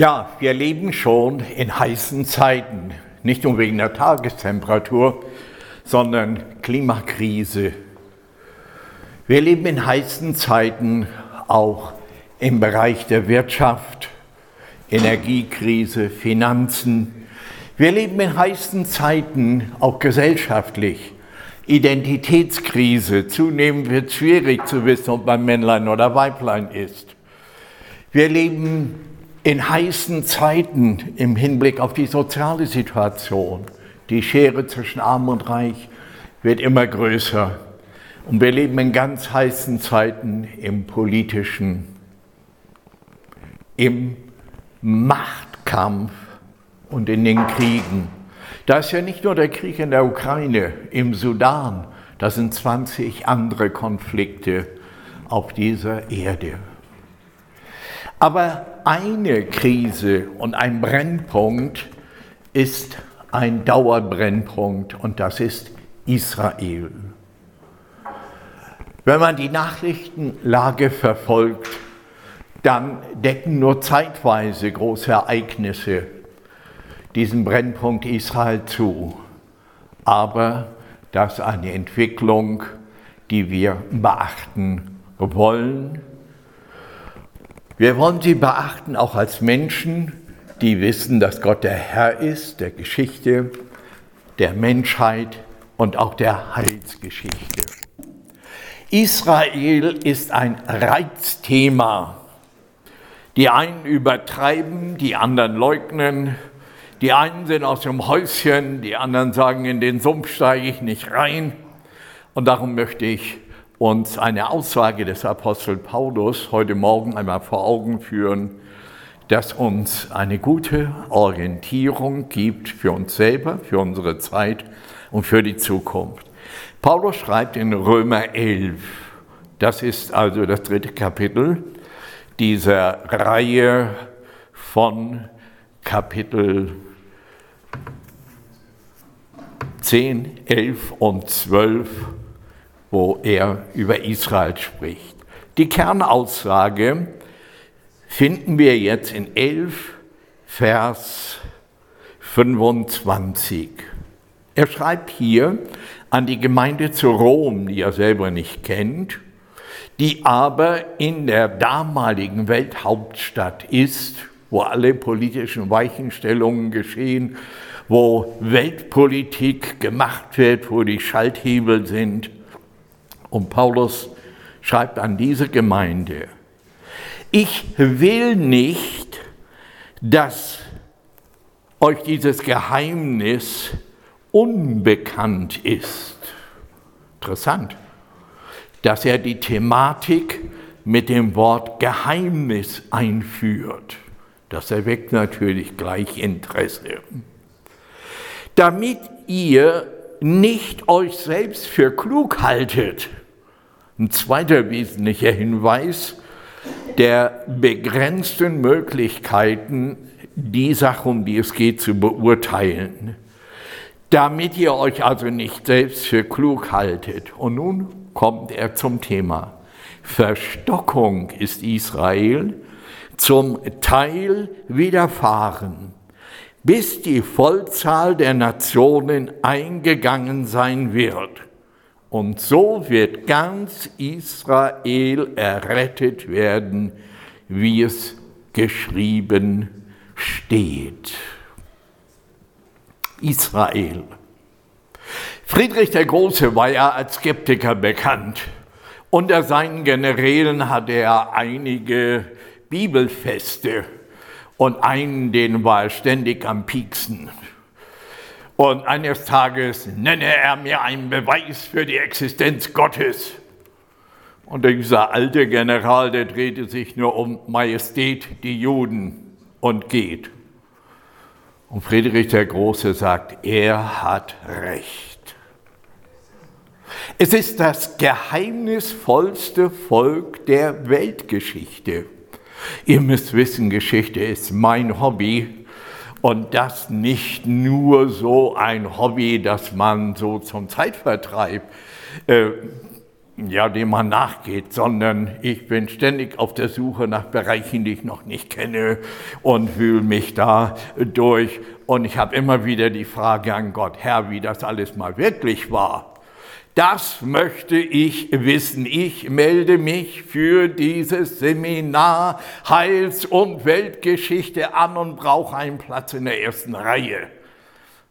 Ja, wir leben schon in heißen Zeiten, nicht nur wegen der Tagestemperatur, sondern Klimakrise. Wir leben in heißen Zeiten auch im Bereich der Wirtschaft, Energiekrise, Finanzen. Wir leben in heißen Zeiten auch gesellschaftlich. Identitätskrise. Zunehmend wird es schwierig zu wissen, ob man Männlein oder Weiblein ist. Wir leben in heißen Zeiten im Hinblick auf die soziale Situation. Die Schere zwischen Arm und Reich wird immer größer. Und wir leben in ganz heißen Zeiten im politischen, im Machtkampf und in den Kriegen. Da ist ja nicht nur der Krieg in der Ukraine, im Sudan, da sind 20 andere Konflikte auf dieser Erde. Aber eine Krise und ein Brennpunkt ist ein Dauerbrennpunkt und das ist Israel. Wenn man die Nachrichtenlage verfolgt, dann decken nur zeitweise große Ereignisse diesen Brennpunkt Israel zu. Aber das ist eine Entwicklung, die wir beachten wollen wir wollen sie beachten auch als Menschen, die wissen, dass Gott der Herr ist, der Geschichte, der Menschheit und auch der Heilsgeschichte. Israel ist ein Reizthema. Die einen übertreiben, die anderen leugnen. Die einen sind aus dem Häuschen, die anderen sagen, in den Sumpf steige ich nicht rein. Und darum möchte ich uns eine Aussage des Apostel Paulus heute Morgen einmal vor Augen führen, das uns eine gute Orientierung gibt für uns selber, für unsere Zeit und für die Zukunft. Paulus schreibt in Römer 11, das ist also das dritte Kapitel dieser Reihe von Kapitel 10, 11 und 12 wo er über Israel spricht. Die Kernaussage finden wir jetzt in 11 Vers 25. Er schreibt hier an die Gemeinde zu Rom, die er selber nicht kennt, die aber in der damaligen Welthauptstadt ist, wo alle politischen Weichenstellungen geschehen, wo Weltpolitik gemacht wird, wo die Schalthebel sind. Und Paulus schreibt an diese Gemeinde, ich will nicht, dass euch dieses Geheimnis unbekannt ist. Interessant, dass er die Thematik mit dem Wort Geheimnis einführt. Das erweckt natürlich gleich Interesse. Damit ihr nicht euch selbst für klug haltet, ein zweiter wesentlicher Hinweis der begrenzten Möglichkeiten, die Sache, um die es geht, zu beurteilen. Damit ihr euch also nicht selbst für klug haltet. Und nun kommt er zum Thema. Verstockung ist Israel zum Teil widerfahren, bis die Vollzahl der Nationen eingegangen sein wird. Und so wird ganz Israel errettet werden, wie es geschrieben steht. Israel. Friedrich der Große war ja als Skeptiker bekannt. Unter seinen Generälen hatte er einige Bibelfeste und einen, den war er ständig am Pieksen. Und eines Tages nenne er mir einen Beweis für die Existenz Gottes. Und dieser alte General, der drehte sich nur um Majestät, die Juden und geht. Und Friedrich der Große sagt, er hat recht. Es ist das geheimnisvollste Volk der Weltgeschichte. Ihr müsst wissen, Geschichte ist mein Hobby und das nicht nur so ein Hobby, das man so zum Zeitvertreib äh, ja, dem man nachgeht, sondern ich bin ständig auf der Suche nach Bereichen, die ich noch nicht kenne und wühle mich da durch. Und ich habe immer wieder die Frage an Gott, Herr, wie das alles mal wirklich war. Das möchte ich wissen. Ich melde mich für dieses Seminar Heils- und Weltgeschichte an und brauche einen Platz in der ersten Reihe.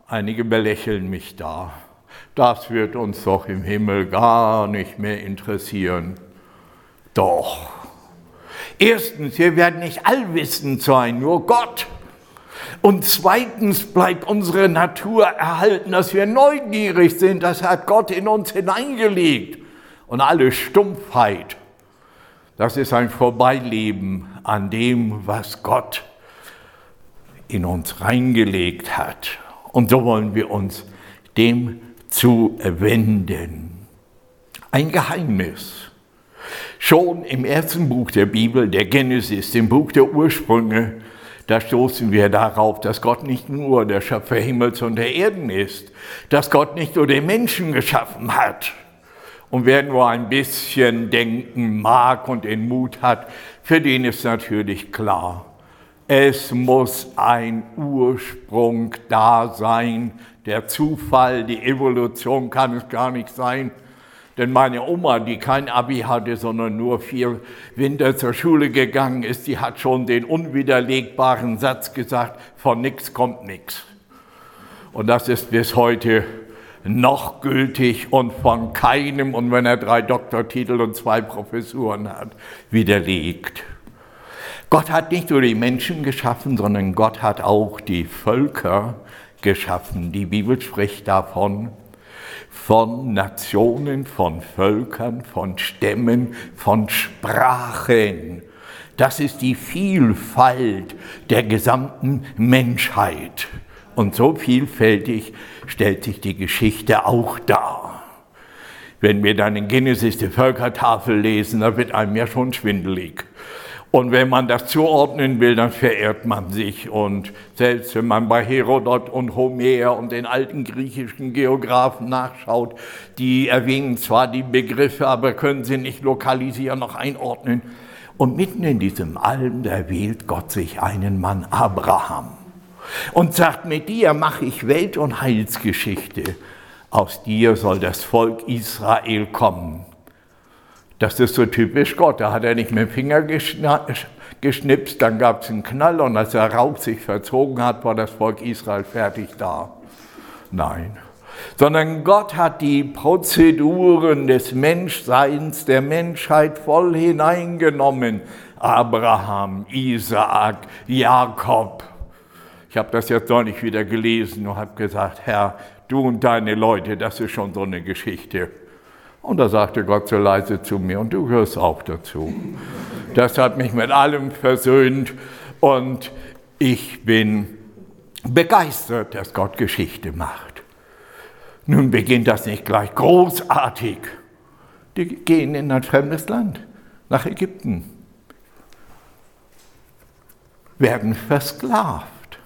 Einige belächeln mich da. Das wird uns doch im Himmel gar nicht mehr interessieren. Doch. Erstens, wir werden nicht allwissend sein, nur Gott. Und zweitens bleibt unsere Natur erhalten, dass wir neugierig sind. Das hat Gott in uns hineingelegt. Und alle Stumpfheit, das ist ein Vorbeileben an dem, was Gott in uns reingelegt hat. Und so wollen wir uns dem zuwenden. Ein Geheimnis. Schon im ersten Buch der Bibel, der Genesis, dem Buch der Ursprünge, da stoßen wir darauf, dass Gott nicht nur der Schöpfer Himmels und der Erden ist, dass Gott nicht nur den Menschen geschaffen hat. Und wer nur ein bisschen denken mag und den Mut hat, für den ist natürlich klar, es muss ein Ursprung da sein. Der Zufall, die Evolution kann es gar nicht sein. Denn meine Oma, die kein Abi hatte, sondern nur vier Winter zur Schule gegangen ist, die hat schon den unwiderlegbaren Satz gesagt, von nichts kommt nichts. Und das ist bis heute noch gültig und von keinem, und wenn er drei Doktortitel und zwei Professuren hat, widerlegt. Gott hat nicht nur die Menschen geschaffen, sondern Gott hat auch die Völker geschaffen. Die Bibel spricht davon, von Nationen, von Völkern, von Stämmen, von Sprachen. Das ist die Vielfalt der gesamten Menschheit. Und so vielfältig stellt sich die Geschichte auch dar. Wenn wir dann in Genesis die Völkertafel lesen, da wird einem ja schon schwindelig. Und wenn man das zuordnen will, dann verehrt man sich. Und selbst wenn man bei Herodot und Homer und den alten griechischen Geographen nachschaut, die erwähnen zwar die Begriffe, aber können sie nicht lokalisieren, noch einordnen. Und mitten in diesem da wählt Gott sich einen Mann, Abraham, und sagt, mit dir mache ich Welt- und Heilsgeschichte. Aus dir soll das Volk Israel kommen. Das ist so typisch Gott. Da hat er nicht mit dem Finger geschnipst, dann gab es einen Knall und als der Rauch sich verzogen hat, war das Volk Israel fertig da. Nein. Sondern Gott hat die Prozeduren des Menschseins, der Menschheit voll hineingenommen. Abraham, Isaak, Jakob. Ich habe das jetzt neulich wieder gelesen und habe gesagt, Herr, du und deine Leute, das ist schon so eine Geschichte. Und da sagte Gott so leise zu mir, und du gehörst auch dazu. Das hat mich mit allem versöhnt und ich bin begeistert, dass Gott Geschichte macht. Nun beginnt das nicht gleich großartig. Die gehen in ein fremdes Land, nach Ägypten, werden versklavt.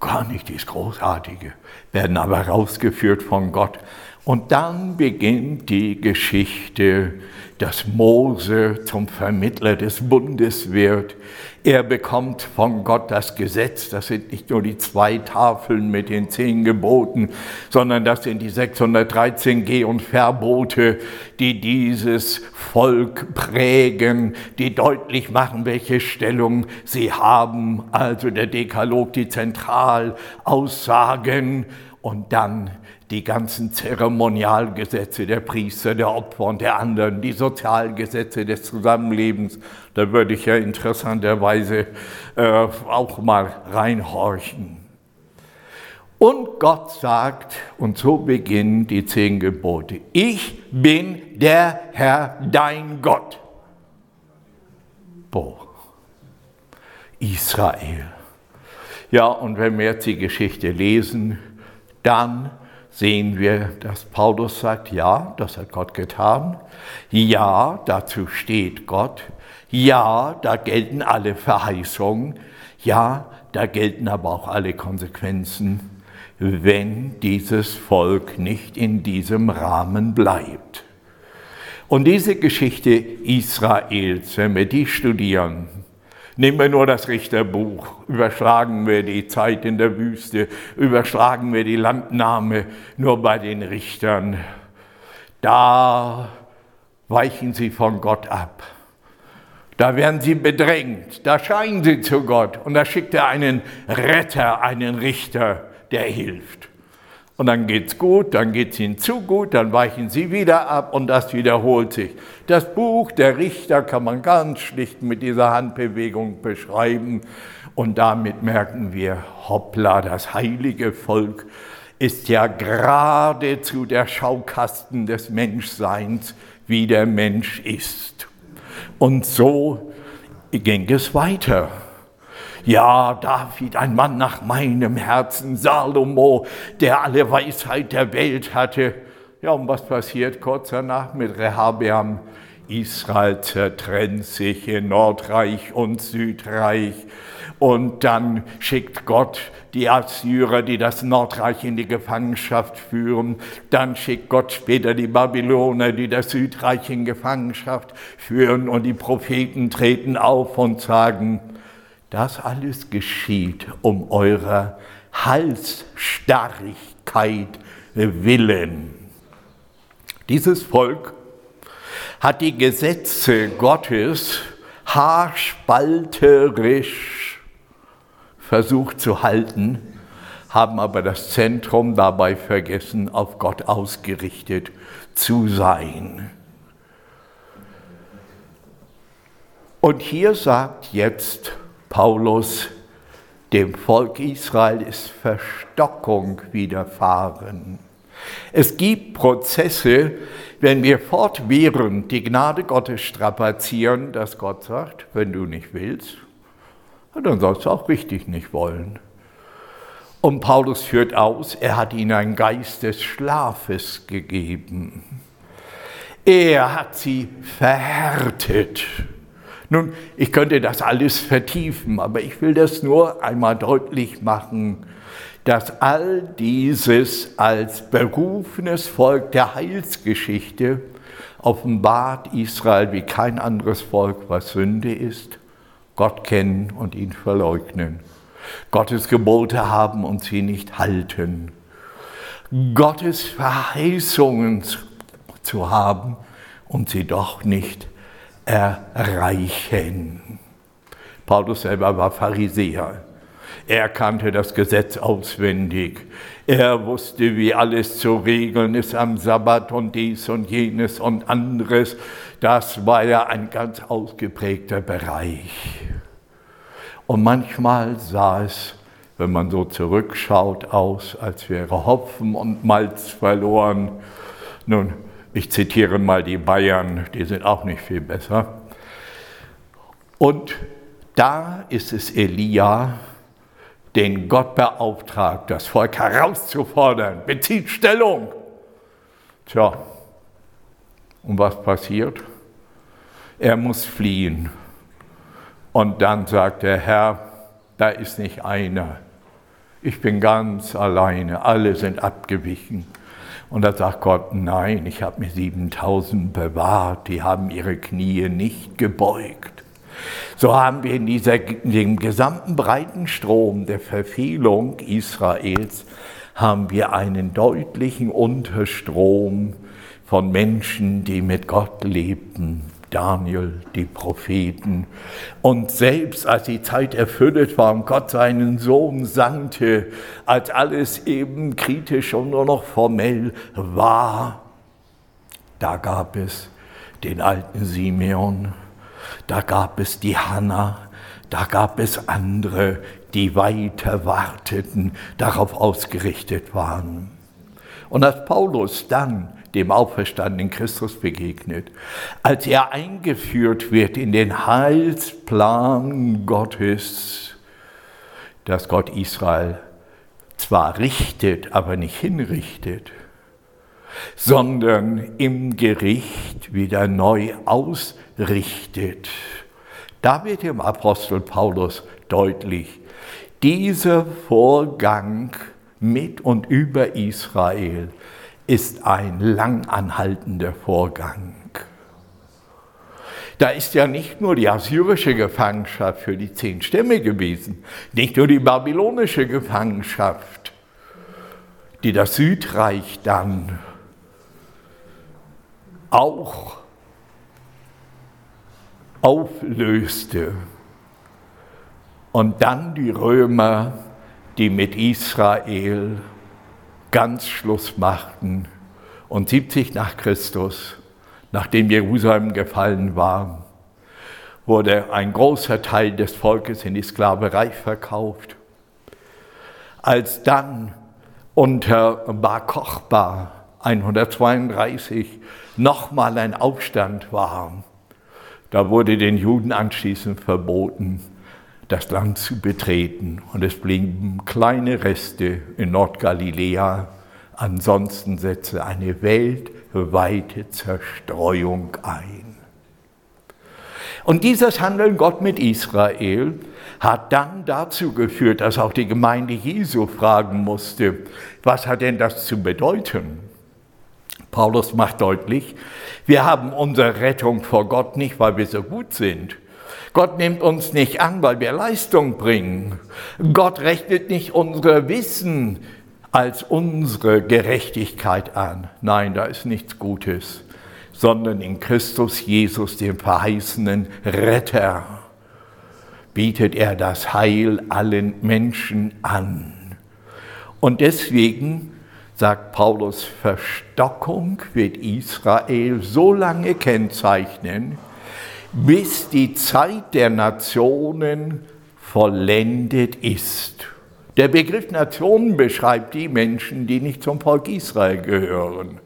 Gar nicht das Großartige, werden aber rausgeführt von Gott und dann beginnt die Geschichte, dass Mose zum Vermittler des Bundes wird. Er bekommt von Gott das Gesetz. Das sind nicht nur die zwei Tafeln mit den zehn Geboten, sondern das sind die 613 Geh- und Verbote, die dieses Volk prägen, die deutlich machen, welche Stellung sie haben. Also der Dekalog, die Zentralaussagen und dann die ganzen Zeremonialgesetze der Priester, der Opfer und der anderen, die Sozialgesetze des Zusammenlebens, da würde ich ja interessanterweise äh, auch mal reinhorchen. Und Gott sagt, und so beginnen die zehn Gebote, ich bin der Herr, dein Gott. Boah. Israel. Ja, und wenn wir jetzt die Geschichte lesen, dann sehen wir, dass Paulus sagt, ja, das hat Gott getan. Ja, dazu steht Gott. Ja, da gelten alle Verheißungen. Ja, da gelten aber auch alle Konsequenzen, wenn dieses Volk nicht in diesem Rahmen bleibt. Und diese Geschichte Israels, wenn wir die studieren, nehmen wir nur das Richterbuch, überschlagen wir die Zeit in der Wüste, überschlagen wir die Landnahme nur bei den Richtern, da weichen sie von Gott ab. Da werden sie bedrängt, da schreien sie zu Gott. Und da schickt er einen Retter, einen Richter, der hilft. Und dann geht's gut, dann geht's ihnen zu gut, dann weichen sie wieder ab und das wiederholt sich. Das Buch der Richter kann man ganz schlicht mit dieser Handbewegung beschreiben und damit merken wir, hoppla, das heilige Volk ist ja geradezu der Schaukasten des Menschseins, wie der Mensch ist. Und so ging es weiter. Ja, David, ein Mann nach meinem Herzen, Salomo, der alle Weisheit der Welt hatte. Ja, und was passiert kurz danach mit Rehabeam? Israel zertrennt sich in Nordreich und Südreich. Und dann schickt Gott die Assyrer, die das Nordreich in die Gefangenschaft führen. Dann schickt Gott später die Babyloner, die das Südreich in Gefangenschaft führen. Und die Propheten treten auf und sagen, das alles geschieht um eurer Halsstarrigkeit willen. Dieses Volk hat die Gesetze Gottes haarspalterisch versucht zu halten, haben aber das Zentrum dabei vergessen, auf Gott ausgerichtet zu sein. Und hier sagt jetzt Paulus, dem Volk Israel ist Verstockung widerfahren. Es gibt Prozesse, wenn wir fortwährend die Gnade Gottes strapazieren, dass Gott sagt, wenn du nicht willst, dann sollst du auch richtig nicht wollen. Und Paulus führt aus, er hat ihnen einen Geist des Schlafes gegeben. Er hat sie verhärtet. Nun, ich könnte das alles vertiefen, aber ich will das nur einmal deutlich machen, dass all dieses als berufenes Volk der Heilsgeschichte offenbart Israel wie kein anderes Volk, was Sünde ist Gott kennen und ihn verleugnen. Gottes Gebote haben und sie nicht halten. Gottes Verheißungen zu haben und sie doch nicht erreichen. Paulus selber war Pharisäer. Er kannte das Gesetz auswendig. Er wusste, wie alles zu regeln ist am Sabbat und dies und jenes und anderes. Das war ja ein ganz ausgeprägter Bereich. Und manchmal sah es, wenn man so zurückschaut, aus, als wäre Hopfen und Malz verloren. Nun, ich zitiere mal die Bayern, die sind auch nicht viel besser. Und da ist es Elia, den Gott beauftragt, das Volk herauszufordern, bezieht Stellung. Tja, und was passiert? Er muss fliehen. Und dann sagt der Herr, da ist nicht einer. Ich bin ganz alleine, alle sind abgewichen. Und da sagt Gott, nein, ich habe mir 7000 bewahrt, die haben ihre Knie nicht gebeugt. So haben wir in, dieser, in dem gesamten breiten Strom der Verfehlung Israels haben wir einen deutlichen Unterstrom von Menschen, die mit Gott lebten. Daniel, die Propheten. Und selbst als die Zeit erfüllt war und Gott seinen Sohn sandte, als alles eben kritisch und nur noch formell war, da gab es den alten Simeon, da gab es die Hanna, da gab es andere, die weiter warteten, darauf ausgerichtet waren. Und als Paulus dann dem auferstandenen Christus begegnet, als er eingeführt wird in den Heilsplan Gottes, dass Gott Israel zwar richtet, aber nicht hinrichtet, sondern im Gericht wieder neu ausrichtet. Da wird dem Apostel Paulus deutlich, dieser Vorgang mit und über Israel ist ein langanhaltender Vorgang. Da ist ja nicht nur die assyrische Gefangenschaft für die zehn Stämme gewesen, nicht nur die babylonische Gefangenschaft, die das Südreich dann auch auflöste. Und dann die Römer, die mit Israel ganz Schluss machten und 70 nach Christus, nachdem Jerusalem gefallen war, wurde ein großer Teil des Volkes in die Sklaverei verkauft. Als dann unter Bar Kochba 132 nochmal ein Aufstand war, da wurde den Juden anschließend verboten, das Land zu betreten. Und es blieben kleine Reste in Nordgaliläa. Ansonsten setzte eine weltweite Zerstreuung ein. Und dieses Handeln Gott mit Israel hat dann dazu geführt, dass auch die Gemeinde Jesu fragen musste, was hat denn das zu bedeuten? Paulus macht deutlich, wir haben unsere Rettung vor Gott nicht, weil wir so gut sind. Gott nimmt uns nicht an, weil wir Leistung bringen. Gott rechnet nicht unser Wissen als unsere Gerechtigkeit an. Nein, da ist nichts Gutes, sondern in Christus Jesus, dem verheißenen Retter, bietet er das Heil allen Menschen an. Und deswegen sagt Paulus, Verstockung wird Israel so lange kennzeichnen, bis die Zeit der Nationen vollendet ist. Der Begriff Nationen beschreibt die Menschen, die nicht zum Volk Israel gehören.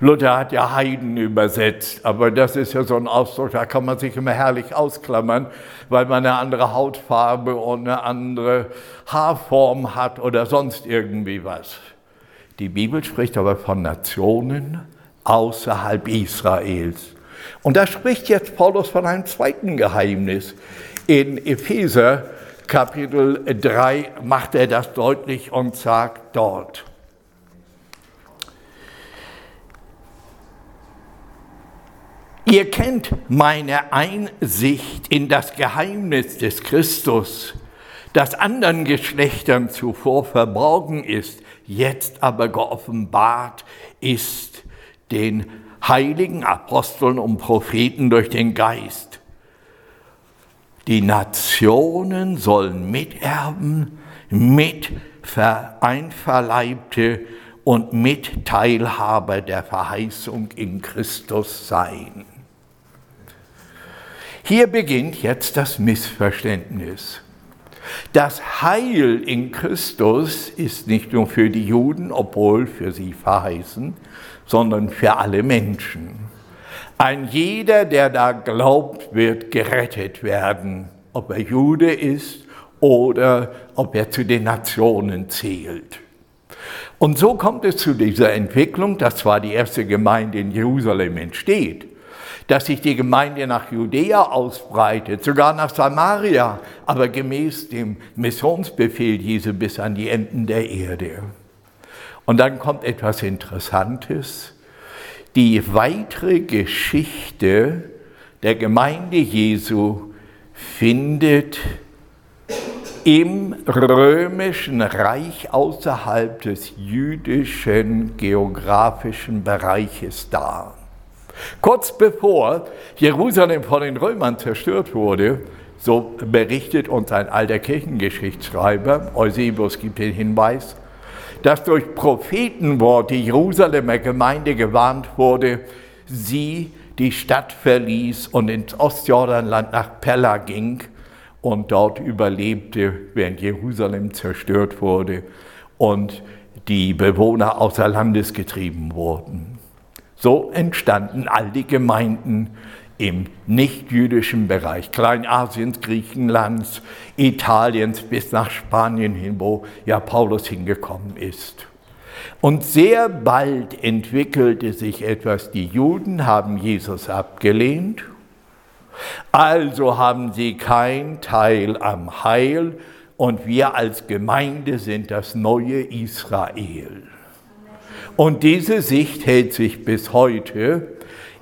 Luther hat ja Heiden übersetzt, aber das ist ja so ein Ausdruck, da kann man sich immer herrlich ausklammern, weil man eine andere Hautfarbe und eine andere Haarform hat oder sonst irgendwie was. Die Bibel spricht aber von Nationen außerhalb Israels. Und da spricht jetzt Paulus von einem zweiten Geheimnis. In Epheser Kapitel 3 macht er das deutlich und sagt dort, Ihr kennt meine Einsicht in das Geheimnis des Christus, das anderen Geschlechtern zuvor verborgen ist, jetzt aber geoffenbart ist den heiligen Aposteln und Propheten durch den Geist. Die Nationen sollen Miterben, mit Einverleibte und Mitteilhaber der Verheißung in Christus sein. Hier beginnt jetzt das Missverständnis. Das Heil in Christus ist nicht nur für die Juden, obwohl für sie verheißen, sondern für alle Menschen. Ein jeder, der da glaubt, wird gerettet werden, ob er Jude ist oder ob er zu den Nationen zählt. Und so kommt es zu dieser Entwicklung, dass zwar die erste Gemeinde in Jerusalem entsteht, dass sich die Gemeinde nach Judäa ausbreitet, sogar nach Samaria, aber gemäß dem Missionsbefehl Jesu bis an die Enden der Erde. Und dann kommt etwas Interessantes. Die weitere Geschichte der Gemeinde Jesu findet im römischen Reich außerhalb des jüdischen geografischen Bereiches dar. Kurz bevor Jerusalem von den Römern zerstört wurde, so berichtet uns ein alter Kirchengeschichtsschreiber, Eusebius gibt den Hinweis, dass durch Prophetenworte Jerusalemer Gemeinde gewarnt wurde, sie die Stadt verließ und ins Ostjordanland nach Pella ging und dort überlebte, während Jerusalem zerstört wurde und die Bewohner außer Landes getrieben wurden. So entstanden all die Gemeinden im nichtjüdischen Bereich Kleinasiens, Griechenlands, Italiens bis nach Spanien hin, wo ja Paulus hingekommen ist. Und sehr bald entwickelte sich etwas, die Juden haben Jesus abgelehnt, also haben sie kein Teil am Heil und wir als Gemeinde sind das neue Israel. Und diese Sicht hält sich bis heute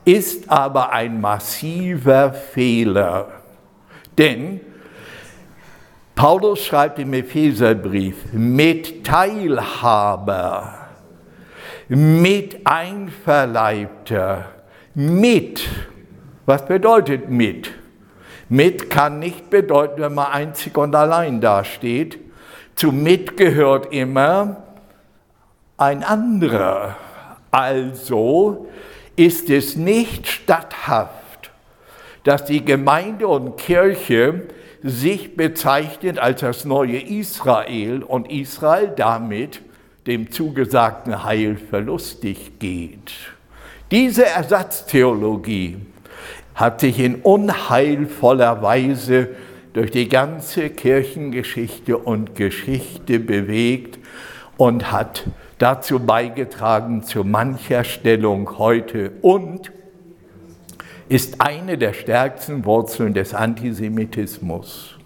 ist aber ein massiver Fehler. Denn Paulus schreibt im Epheserbrief, mit Teilhaber, mit Einverleibter, mit. Was bedeutet mit? Mit kann nicht bedeuten, wenn man einzig und allein dasteht. Zu mit gehört immer ein anderer. Also ist es nicht statthaft, dass die Gemeinde und Kirche sich bezeichnet als das neue Israel und Israel damit dem zugesagten Heil verlustig geht. Diese Ersatztheologie hat sich in unheilvoller Weise durch die ganze Kirchengeschichte und Geschichte bewegt und hat dazu beigetragen zu mancher Stellung heute und ist eine der stärksten Wurzeln des Antisemitismus.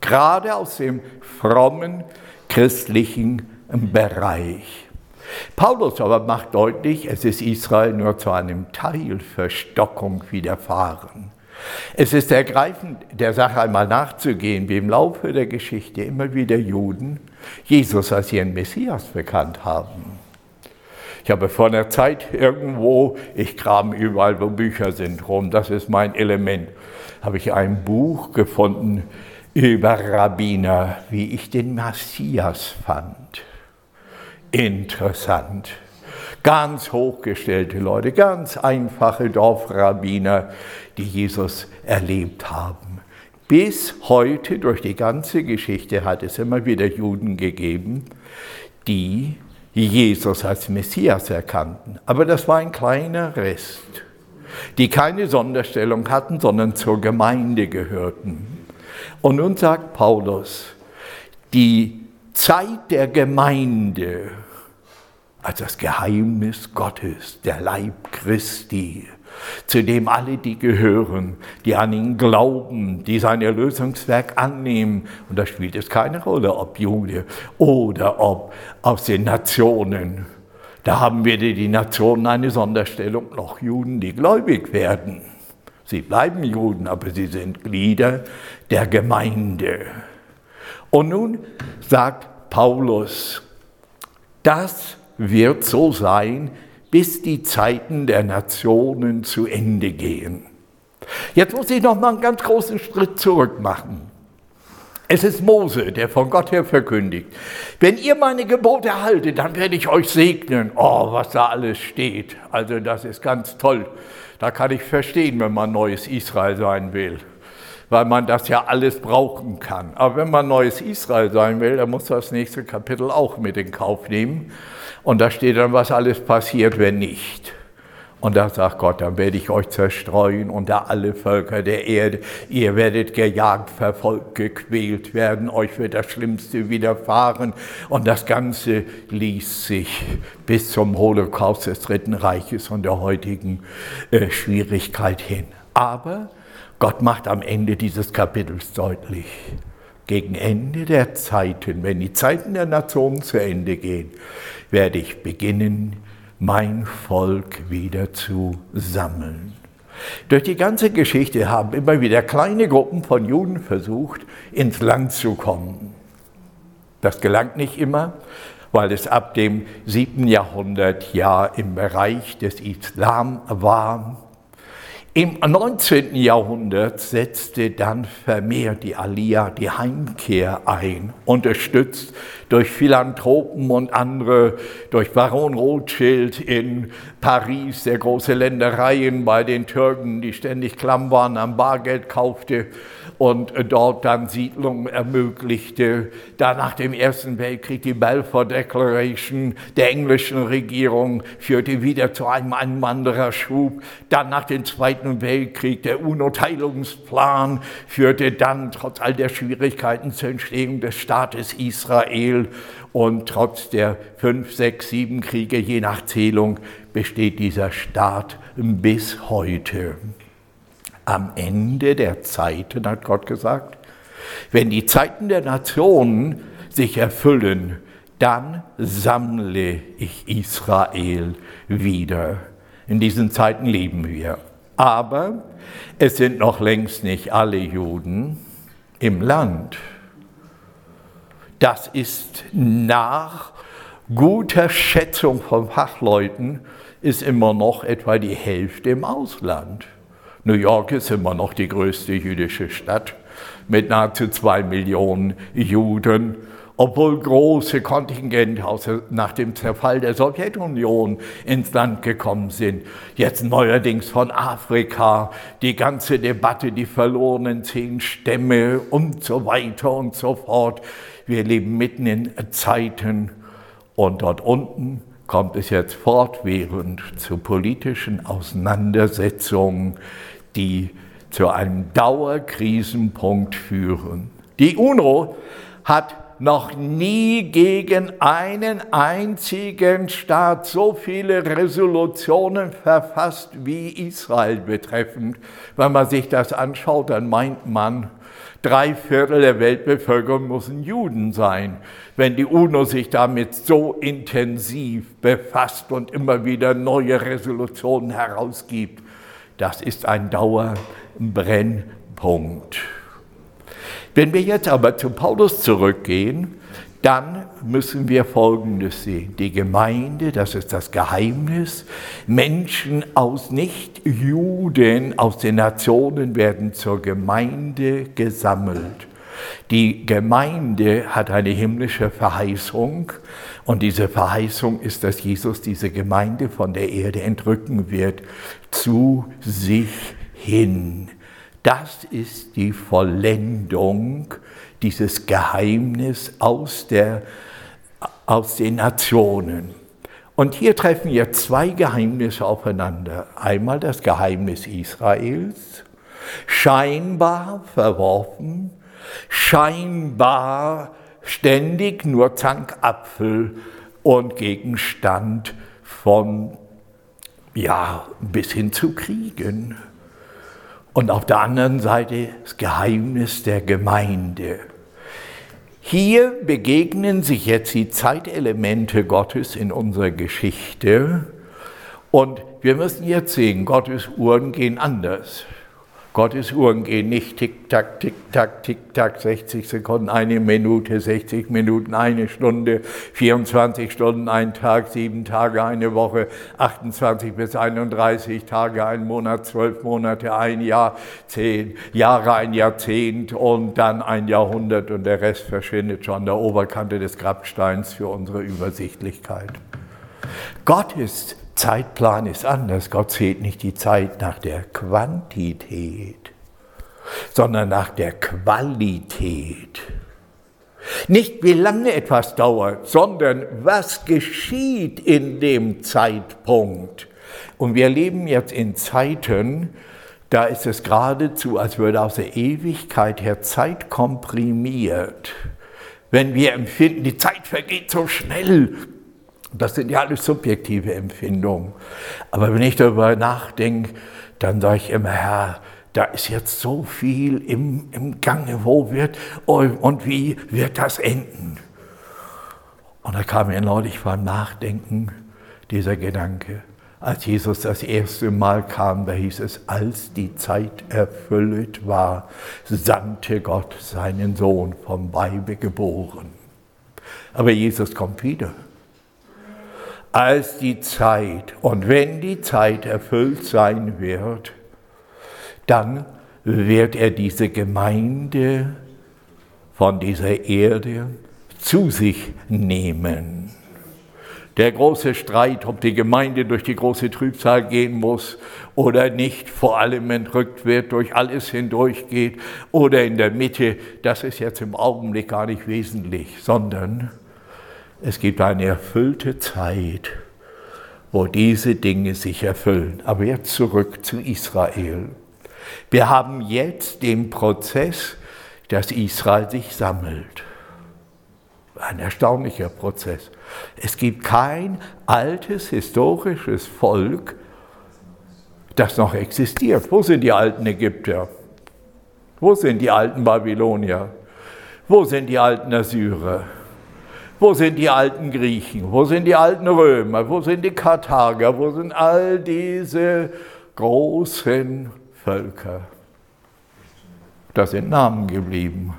Gerade aus dem frommen christlichen Bereich. Paulus aber macht deutlich, es ist Israel nur zu einem Teil Verstockung widerfahren. Es ist ergreifend, der Sache einmal nachzugehen, wie im Laufe der Geschichte immer wieder Juden Jesus als ihren Messias bekannt haben. Ich habe vor einer Zeit irgendwo, ich kram überall, wo Bücher sind, rum, das ist mein Element, habe ich ein Buch gefunden über Rabbiner, wie ich den Messias fand. Interessant. Ganz hochgestellte Leute, ganz einfache Dorfrabbiner, die Jesus erlebt haben. Bis heute, durch die ganze Geschichte, hat es immer wieder Juden gegeben, die Jesus als Messias erkannten. Aber das war ein kleiner Rest, die keine Sonderstellung hatten, sondern zur Gemeinde gehörten. Und nun sagt Paulus, die Zeit der Gemeinde als das Geheimnis Gottes, der Leib Christi, zu dem alle, die gehören, die an ihn glauben, die sein Erlösungswerk annehmen. Und da spielt es keine Rolle, ob Jude oder ob aus den Nationen. Da haben weder die Nationen eine Sonderstellung noch Juden, die gläubig werden. Sie bleiben Juden, aber sie sind Glieder der Gemeinde. Und nun sagt Paulus, das wird so sein, bis die Zeiten der Nationen zu Ende gehen. Jetzt muss ich noch mal einen ganz großen Schritt zurück machen. Es ist Mose, der von Gott her verkündigt. Wenn ihr meine Gebote haltet, dann werde ich euch segnen. Oh, was da alles steht. Also das ist ganz toll. Da kann ich verstehen, wenn man neues Israel sein will weil man das ja alles brauchen kann. Aber wenn man neues Israel sein will, dann muss das nächste Kapitel auch mit in Kauf nehmen. Und da steht dann, was alles passiert, wenn nicht. Und da sagt Gott, dann werde ich euch zerstreuen unter alle Völker der Erde. Ihr werdet gejagt, verfolgt, gequält werden. Euch wird das Schlimmste widerfahren. Und das Ganze ließ sich bis zum Holocaust des Dritten Reiches und der heutigen äh, Schwierigkeit hin. Aber Gott macht am Ende dieses Kapitels deutlich, gegen Ende der Zeiten, wenn die Zeiten der Nationen zu Ende gehen, werde ich beginnen, mein Volk wieder zu sammeln. Durch die ganze Geschichte haben immer wieder kleine Gruppen von Juden versucht, ins Land zu kommen. Das gelangt nicht immer, weil es ab dem siebten Jahrhundert ja im Bereich des Islam war im 19. Jahrhundert setzte dann vermehrt die Aliyah die Heimkehr ein, unterstützt durch Philanthropen und andere, durch Baron Rothschild in Paris, der große Ländereien bei den Türken, die ständig klamm waren, am Bargeld kaufte und dort dann Siedlungen ermöglichte. Da nach dem Ersten Weltkrieg die Balfour Declaration der englischen Regierung führte wieder zu einem Einwandererschub. Dann nach dem Zweiten Weltkrieg der UNO-Teilungsplan führte dann trotz all der Schwierigkeiten zur Entstehung des Staates Israel. Und trotz der fünf, sechs, sieben Kriege, je nach Zählung, besteht dieser Staat bis heute am Ende der Zeiten, hat Gott gesagt, wenn die Zeiten der Nationen sich erfüllen, dann sammle ich Israel wieder. In diesen Zeiten leben wir. Aber es sind noch längst nicht alle Juden im Land. Das ist nach guter Schätzung von Fachleuten ist immer noch etwa die Hälfte im Ausland. New York ist immer noch die größte jüdische Stadt mit nahezu zwei Millionen Juden, obwohl große Kontingente nach dem Zerfall der Sowjetunion ins Land gekommen sind. Jetzt neuerdings von Afrika, die ganze Debatte, die verlorenen zehn Stämme und so weiter und so fort. Wir leben mitten in Zeiten und dort unten kommt es jetzt fortwährend zu politischen Auseinandersetzungen, die zu einem Dauerkrisenpunkt führen. Die UNO hat noch nie gegen einen einzigen Staat so viele Resolutionen verfasst wie Israel betreffend. Wenn man sich das anschaut, dann meint man, drei Viertel der Weltbevölkerung müssen Juden sein. Wenn die UNO sich damit so intensiv befasst und immer wieder neue Resolutionen herausgibt, das ist ein Dauerbrennpunkt. Wenn wir jetzt aber zu Paulus zurückgehen, dann müssen wir Folgendes sehen. Die Gemeinde, das ist das Geheimnis. Menschen aus Nicht-Juden, aus den Nationen werden zur Gemeinde gesammelt. Die Gemeinde hat eine himmlische Verheißung und diese Verheißung ist, dass Jesus diese Gemeinde von der Erde entrücken wird zu sich hin. Das ist die Vollendung dieses Geheimnis aus, der, aus den Nationen. Und hier treffen wir zwei Geheimnisse aufeinander. Einmal das Geheimnis Israels, scheinbar verworfen, scheinbar ständig nur Zankapfel und Gegenstand von, ja, bis hin zu Kriegen. Und auf der anderen Seite das Geheimnis der Gemeinde. Hier begegnen sich jetzt die Zeitelemente Gottes in unserer Geschichte. Und wir müssen jetzt sehen, Gottes Uhren gehen anders. Gottes Uhren gehen nicht tick-tack, tick-tack, tick-tack, 60 Sekunden, eine Minute, 60 Minuten, eine Stunde, 24 Stunden, ein Tag, sieben Tage, eine Woche, 28 bis 31 Tage, ein Monat, zwölf Monate, ein Jahr, zehn Jahre, ein Jahrzehnt und dann ein Jahrhundert und der Rest verschwindet schon an der Oberkante des Grabsteins für unsere Übersichtlichkeit. Gott ist Zeitplan ist anders. Gott zählt nicht die Zeit nach der Quantität, sondern nach der Qualität. Nicht wie lange etwas dauert, sondern was geschieht in dem Zeitpunkt. Und wir leben jetzt in Zeiten, da ist es geradezu, als würde aus der Ewigkeit her Zeit komprimiert. Wenn wir empfinden, die Zeit vergeht so schnell, das sind ja alles subjektive Empfindungen. Aber wenn ich darüber nachdenke, dann sage ich immer, Herr, da ist jetzt so viel im, im Gange, wo wird und wie wird das enden? Und da kam mir neulich beim Nachdenken dieser Gedanke. Als Jesus das erste Mal kam, da hieß es, als die Zeit erfüllt war, sandte Gott seinen Sohn vom Weibe geboren. Aber Jesus kommt wieder als die Zeit. Und wenn die Zeit erfüllt sein wird, dann wird er diese Gemeinde von dieser Erde zu sich nehmen. Der große Streit, ob die Gemeinde durch die große Trübsal gehen muss oder nicht, vor allem entrückt wird, durch alles hindurchgeht oder in der Mitte, das ist jetzt im Augenblick gar nicht wesentlich, sondern es gibt eine erfüllte Zeit, wo diese Dinge sich erfüllen. Aber jetzt zurück zu Israel. Wir haben jetzt den Prozess, dass Israel sich sammelt. Ein erstaunlicher Prozess. Es gibt kein altes historisches Volk, das noch existiert. Wo sind die alten Ägypter? Wo sind die alten Babylonier? Wo sind die alten Assyrer? Wo sind die alten Griechen? Wo sind die alten Römer? Wo sind die Karthager? Wo sind all diese großen Völker? Da sind Namen geblieben.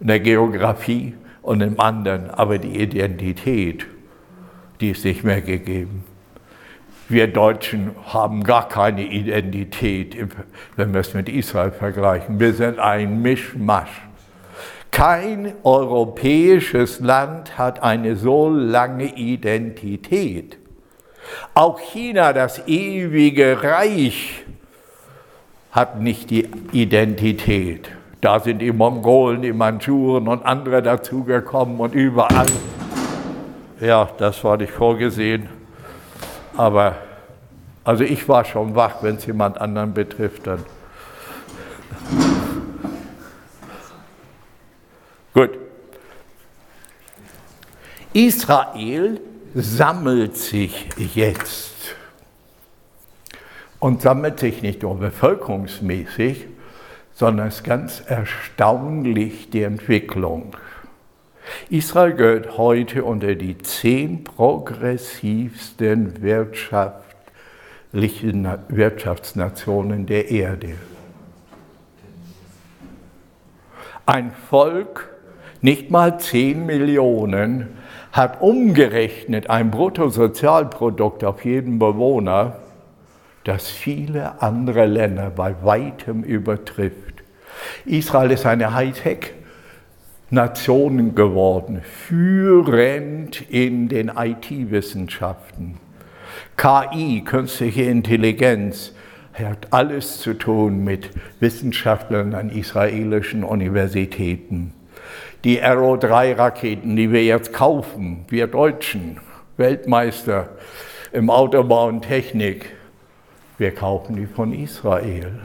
In der Geografie und im anderen, aber die Identität, die ist nicht mehr gegeben. Wir Deutschen haben gar keine Identität, wenn wir es mit Israel vergleichen. Wir sind ein Mischmasch. Kein europäisches Land hat eine so lange Identität. Auch China, das ewige Reich, hat nicht die Identität. Da sind die Mongolen, die Mandschuren und andere dazugekommen und überall. Ja, das war nicht vorgesehen. Aber also ich war schon wach, wenn es jemand anderen betrifft, dann. Gut. Israel sammelt sich jetzt und sammelt sich nicht nur bevölkerungsmäßig, sondern es ist ganz erstaunlich die Entwicklung. Israel gehört heute unter die zehn progressivsten wirtschaftlichen Wirtschaftsnationen der Erde. Ein Volk, nicht mal 10 Millionen, hat umgerechnet ein Bruttosozialprodukt auf jeden Bewohner, das viele andere Länder bei weitem übertrifft. Israel ist eine Hightech-Nation geworden, führend in den IT-Wissenschaften. KI, künstliche Intelligenz, hat alles zu tun mit Wissenschaftlern an israelischen Universitäten. Die Arrow 3 Raketen, die wir jetzt kaufen, wir Deutschen, Weltmeister im Autobau und Technik, wir kaufen die von Israel,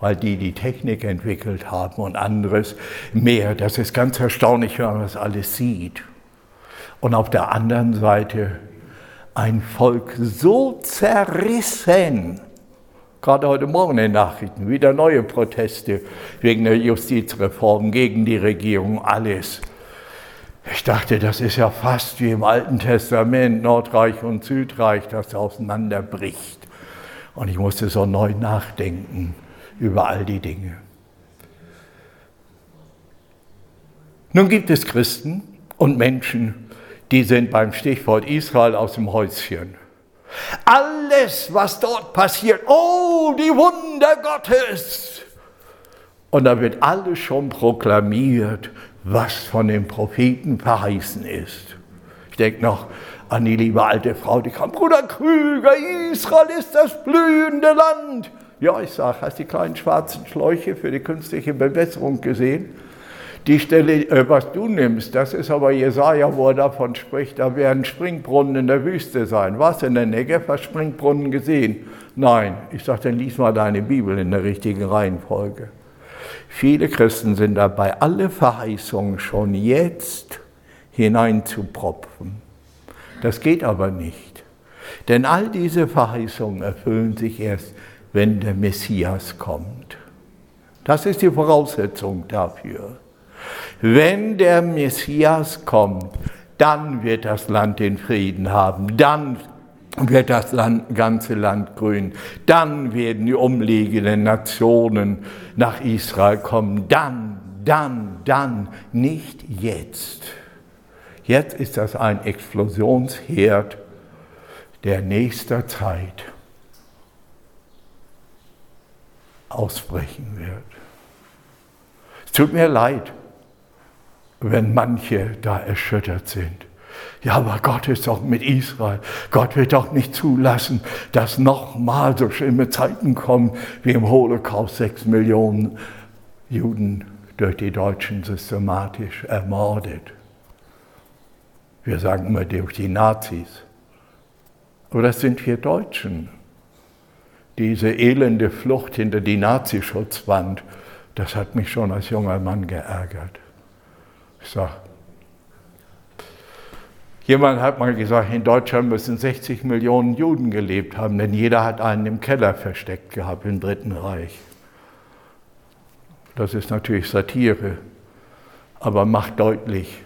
weil die die Technik entwickelt haben und anderes mehr. Das ist ganz erstaunlich, wenn man das alles sieht. Und auf der anderen Seite ein Volk so zerrissen, Gerade heute Morgen in den Nachrichten wieder neue Proteste wegen der Justizreform, gegen die Regierung, alles. Ich dachte, das ist ja fast wie im Alten Testament, Nordreich und Südreich, das auseinanderbricht. Und ich musste so neu nachdenken über all die Dinge. Nun gibt es Christen und Menschen, die sind beim Stichwort Israel aus dem Häuschen. Alles, was dort passiert, oh, die Wunder Gottes. Und da wird alles schon proklamiert, was von den Propheten verheißen ist. Ich denke noch an die liebe alte Frau, die kam, Bruder Krüger, Israel ist das blühende Land. Ja, ich sage, hast du die kleinen schwarzen Schläuche für die künstliche Bewässerung gesehen? Die Stelle, äh, was du nimmst, das ist aber Jesaja, wo er davon spricht, da werden Springbrunnen in der Wüste sein. Was in der Negev hast Springbrunnen gesehen? Nein. Ich sage, dann lies mal deine Bibel in der richtigen Reihenfolge. Viele Christen sind dabei, alle Verheißungen schon jetzt hineinzupropfen. Das geht aber nicht. Denn all diese Verheißungen erfüllen sich erst, wenn der Messias kommt. Das ist die Voraussetzung dafür. Wenn der Messias kommt, dann wird das Land den Frieden haben, dann wird das Land, ganze Land grün, dann werden die umliegenden Nationen nach Israel kommen, dann, dann, dann, nicht jetzt. Jetzt ist das ein Explosionsherd der nächster Zeit ausbrechen wird. Es tut mir leid, wenn manche da erschüttert sind. Ja, aber Gott ist doch mit Israel. Gott wird doch nicht zulassen, dass nochmal so schlimme Zeiten kommen wie im Holocaust. Sechs Millionen Juden durch die Deutschen systematisch ermordet. Wir sagen immer durch die Nazis. Aber das sind wir Deutschen. Diese elende Flucht hinter die Nazischutzwand, das hat mich schon als junger Mann geärgert. Sage, jemand hat mal gesagt, in Deutschland müssen 60 Millionen Juden gelebt haben, denn jeder hat einen im Keller versteckt gehabt im Dritten Reich. Das ist natürlich Satire, aber macht deutlich,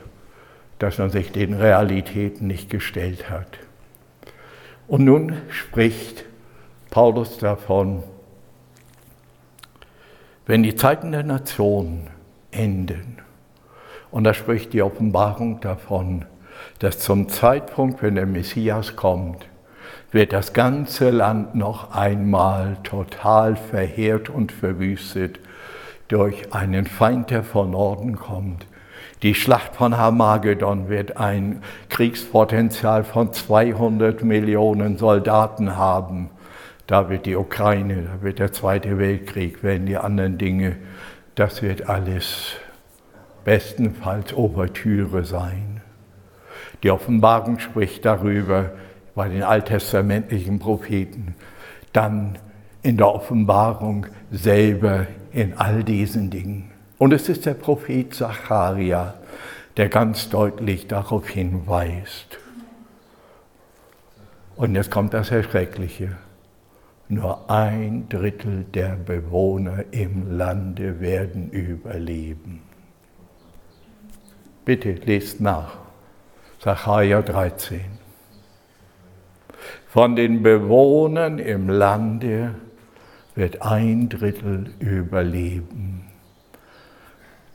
dass man sich den Realitäten nicht gestellt hat. Und nun spricht Paulus davon, wenn die Zeiten der Nation enden, und da spricht die Offenbarung davon, dass zum Zeitpunkt, wenn der Messias kommt, wird das ganze Land noch einmal total verheert und verwüstet durch einen Feind, der von Norden kommt. Die Schlacht von Hamagedon wird ein Kriegspotenzial von 200 Millionen Soldaten haben. Da wird die Ukraine, da wird der Zweite Weltkrieg, werden die anderen Dinge, das wird alles bestenfalls Ouvertüre sein. Die Offenbarung spricht darüber bei den alttestamentlichen Propheten, dann in der Offenbarung selber in all diesen Dingen. Und es ist der Prophet Zacharia, der ganz deutlich darauf hinweist. Und jetzt kommt das Erschreckliche. Nur ein Drittel der Bewohner im Lande werden überleben. Bitte lest nach. Sacharja 13. Von den Bewohnern im Lande wird ein Drittel überleben.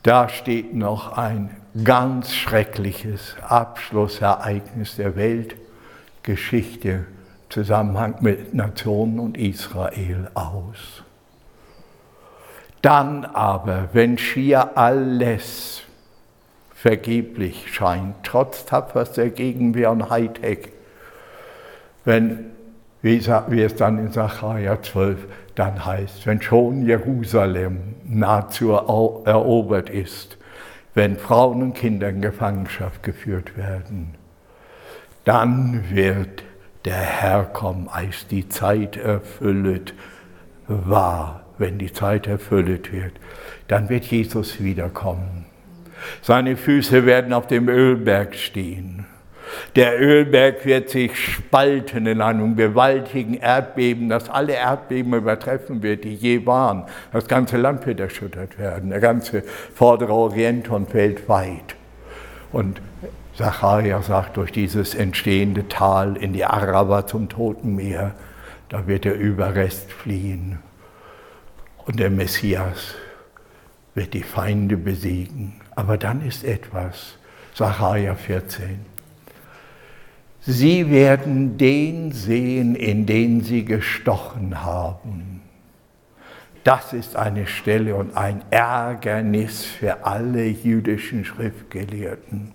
Da steht noch ein ganz schreckliches Abschlussereignis der Weltgeschichte Zusammenhang mit Nationen und Israel aus. Dann aber, wenn schier alles vergeblich scheint, trotz tapferster Gegenwehr und Hightech, wenn, wie, es dann in Sacharja 12 dann heißt, wenn schon Jerusalem nahezu erobert ist, wenn Frauen und Kinder in Gefangenschaft geführt werden, dann wird der Herr kommt, als die Zeit erfüllet war. Wenn die Zeit erfüllet wird, dann wird Jesus wiederkommen. Seine Füße werden auf dem Ölberg stehen. Der Ölberg wird sich spalten in einem gewaltigen Erdbeben, das alle Erdbeben übertreffen wird, die je waren. Das ganze Land wird erschüttert werden, der ganze vordere Orient und weltweit. Und Zacharia sagt, durch dieses entstehende Tal in die Araber zum Toten Meer, da wird der Überrest fliehen. Und der Messias wird die Feinde besiegen. Aber dann ist etwas, Zacharia 14. Sie werden den sehen, in den sie gestochen haben. Das ist eine Stelle und ein Ärgernis für alle jüdischen Schriftgelehrten.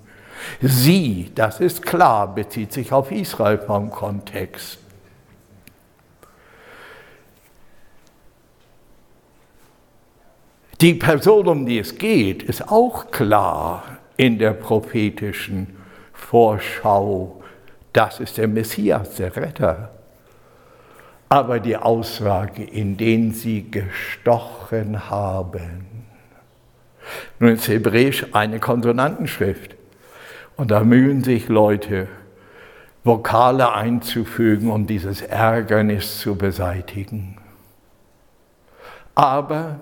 Sie, das ist klar, bezieht sich auf Israel vom Kontext. Die Person, um die es geht, ist auch klar in der prophetischen Vorschau. Das ist der Messias, der Retter. Aber die Aussage, in den sie gestochen haben. Nun ist Hebräisch eine Konsonantenschrift. Und da mühen sich Leute, Vokale einzufügen, um dieses Ärgernis zu beseitigen. Aber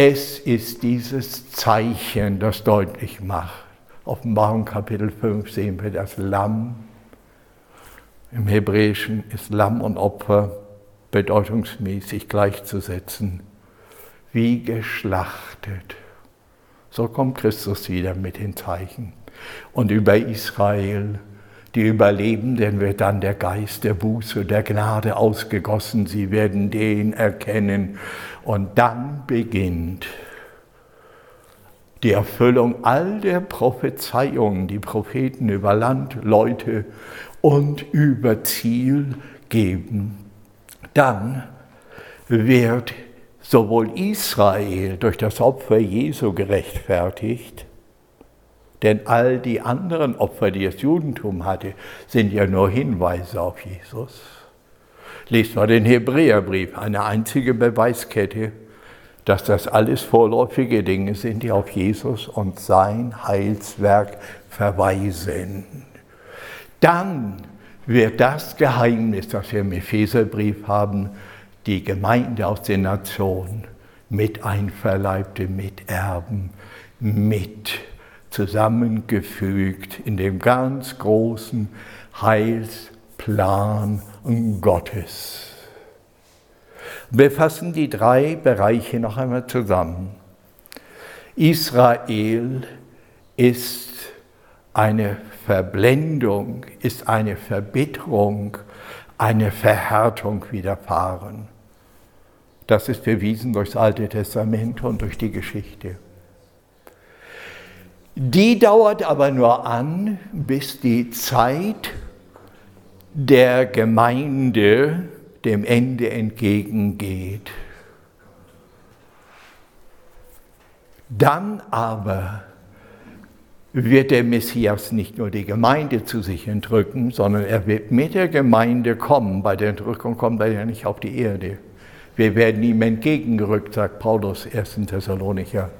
es ist dieses Zeichen, das deutlich macht. Offenbarung Kapitel 5 sehen wir das Lamm. Im Hebräischen ist Lamm und Opfer bedeutungsmäßig gleichzusetzen. Wie geschlachtet. So kommt Christus wieder mit den Zeichen. Und über Israel, die Überlebenden, wird dann der Geist der Buße, der Gnade ausgegossen. Sie werden den erkennen. Und dann beginnt die Erfüllung all der Prophezeiungen, die Propheten über Land, Leute und über Ziel geben. Dann wird sowohl Israel durch das Opfer Jesu gerechtfertigt, denn all die anderen Opfer, die das Judentum hatte, sind ja nur Hinweise auf Jesus. Lest mal den Hebräerbrief, eine einzige Beweiskette, dass das alles vorläufige Dinge sind, die auf Jesus und sein Heilswerk verweisen. Dann wird das Geheimnis, das wir im Epheserbrief haben, die Gemeinde aus den Nationen mit einverleibte Miterben, mit zusammengefügt in dem ganz großen Heilsplan Gottes. Wir fassen die drei Bereiche noch einmal zusammen. Israel ist eine Verblendung, ist eine Verbitterung, eine Verhärtung widerfahren. Das ist bewiesen durchs Alte Testament und durch die Geschichte. Die dauert aber nur an, bis die Zeit der Gemeinde dem Ende entgegengeht. Dann aber wird der Messias nicht nur die Gemeinde zu sich entrücken, sondern er wird mit der Gemeinde kommen. Bei der Entrückung kommt er ja nicht auf die Erde. Wir werden ihm entgegengerückt, sagt Paulus 1. Thessalonicher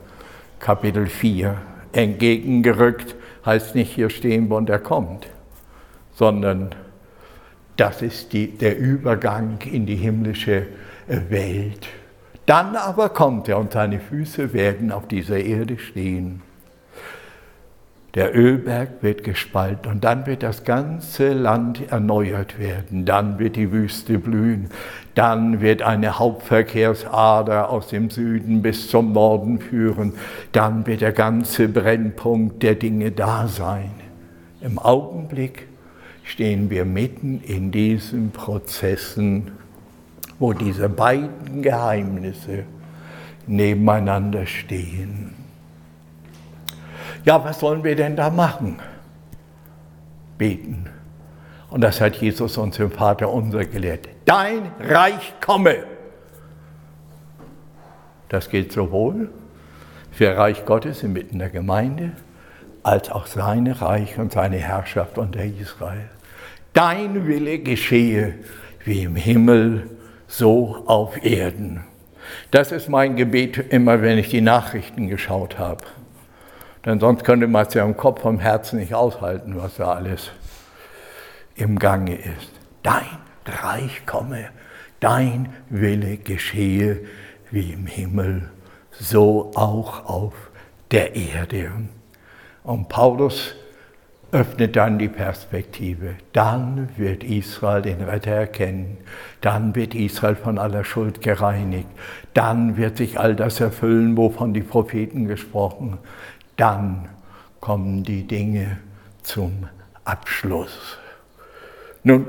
Kapitel 4. Entgegengerückt heißt nicht hier stehen, wo er kommt, sondern das ist die, der Übergang in die himmlische Welt. Dann aber kommt er und seine Füße werden auf dieser Erde stehen. Der Ölberg wird gespalten und dann wird das ganze Land erneuert werden. Dann wird die Wüste blühen. Dann wird eine Hauptverkehrsader aus dem Süden bis zum Norden führen. Dann wird der ganze Brennpunkt der Dinge da sein. Im Augenblick stehen wir mitten in diesen Prozessen, wo diese beiden Geheimnisse nebeneinander stehen. Ja, was sollen wir denn da machen? Beten. Und das hat Jesus uns im Vater unser gelehrt. Dein Reich komme. Das gilt sowohl für Reich Gottes inmitten der Gemeinde, als auch seine Reich und seine Herrschaft unter Israel. Dein Wille geschehe wie im Himmel, so auf Erden. Das ist mein Gebet immer, wenn ich die Nachrichten geschaut habe. Denn sonst könnte man es ja im Kopf und Herzen nicht aushalten, was da alles im Gange ist. Dein Reich komme, dein Wille geschehe wie im Himmel, so auch auf der Erde. Und Paulus öffnet dann die Perspektive. Dann wird Israel den Retter erkennen. Dann wird Israel von aller Schuld gereinigt. Dann wird sich all das erfüllen, wovon die Propheten gesprochen dann kommen die Dinge zum Abschluss. Nun,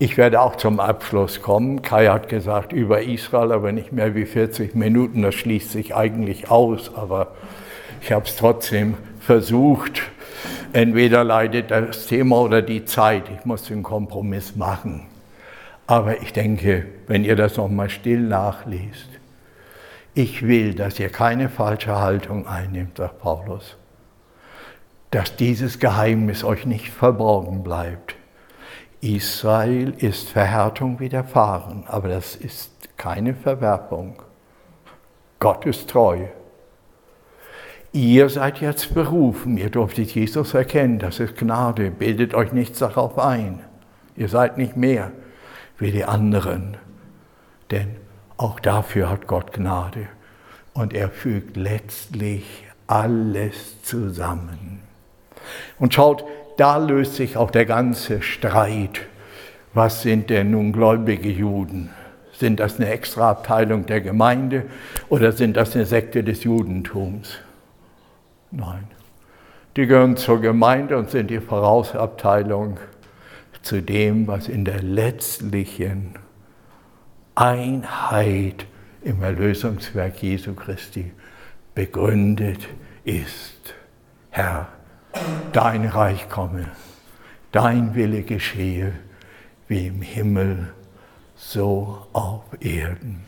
ich werde auch zum Abschluss kommen. Kai hat gesagt, über Israel, aber nicht mehr wie 40 Minuten, das schließt sich eigentlich aus, aber ich habe es trotzdem versucht. Entweder leidet das Thema oder die Zeit. Ich muss den Kompromiss machen. Aber ich denke, wenn ihr das nochmal still nachliest, ich will, dass ihr keine falsche Haltung einnimmt, sagt Paulus. Dass dieses Geheimnis euch nicht verborgen bleibt. Israel ist Verhärtung widerfahren, aber das ist keine Verwerfung. Gott ist treu. Ihr seid jetzt berufen, ihr durftet Jesus erkennen, das ist Gnade, bildet euch nichts darauf ein. Ihr seid nicht mehr wie die anderen, denn auch dafür hat Gott Gnade. Und er fügt letztlich alles zusammen. Und schaut, da löst sich auch der ganze Streit. Was sind denn nun gläubige Juden? Sind das eine Extraabteilung der Gemeinde oder sind das eine Sekte des Judentums? Nein. Die gehören zur Gemeinde und sind die Vorausabteilung zu dem, was in der letztlichen Einheit im Erlösungswerk Jesu Christi begründet ist. Herr, dein Reich komme, dein Wille geschehe, wie im Himmel, so auf Erden.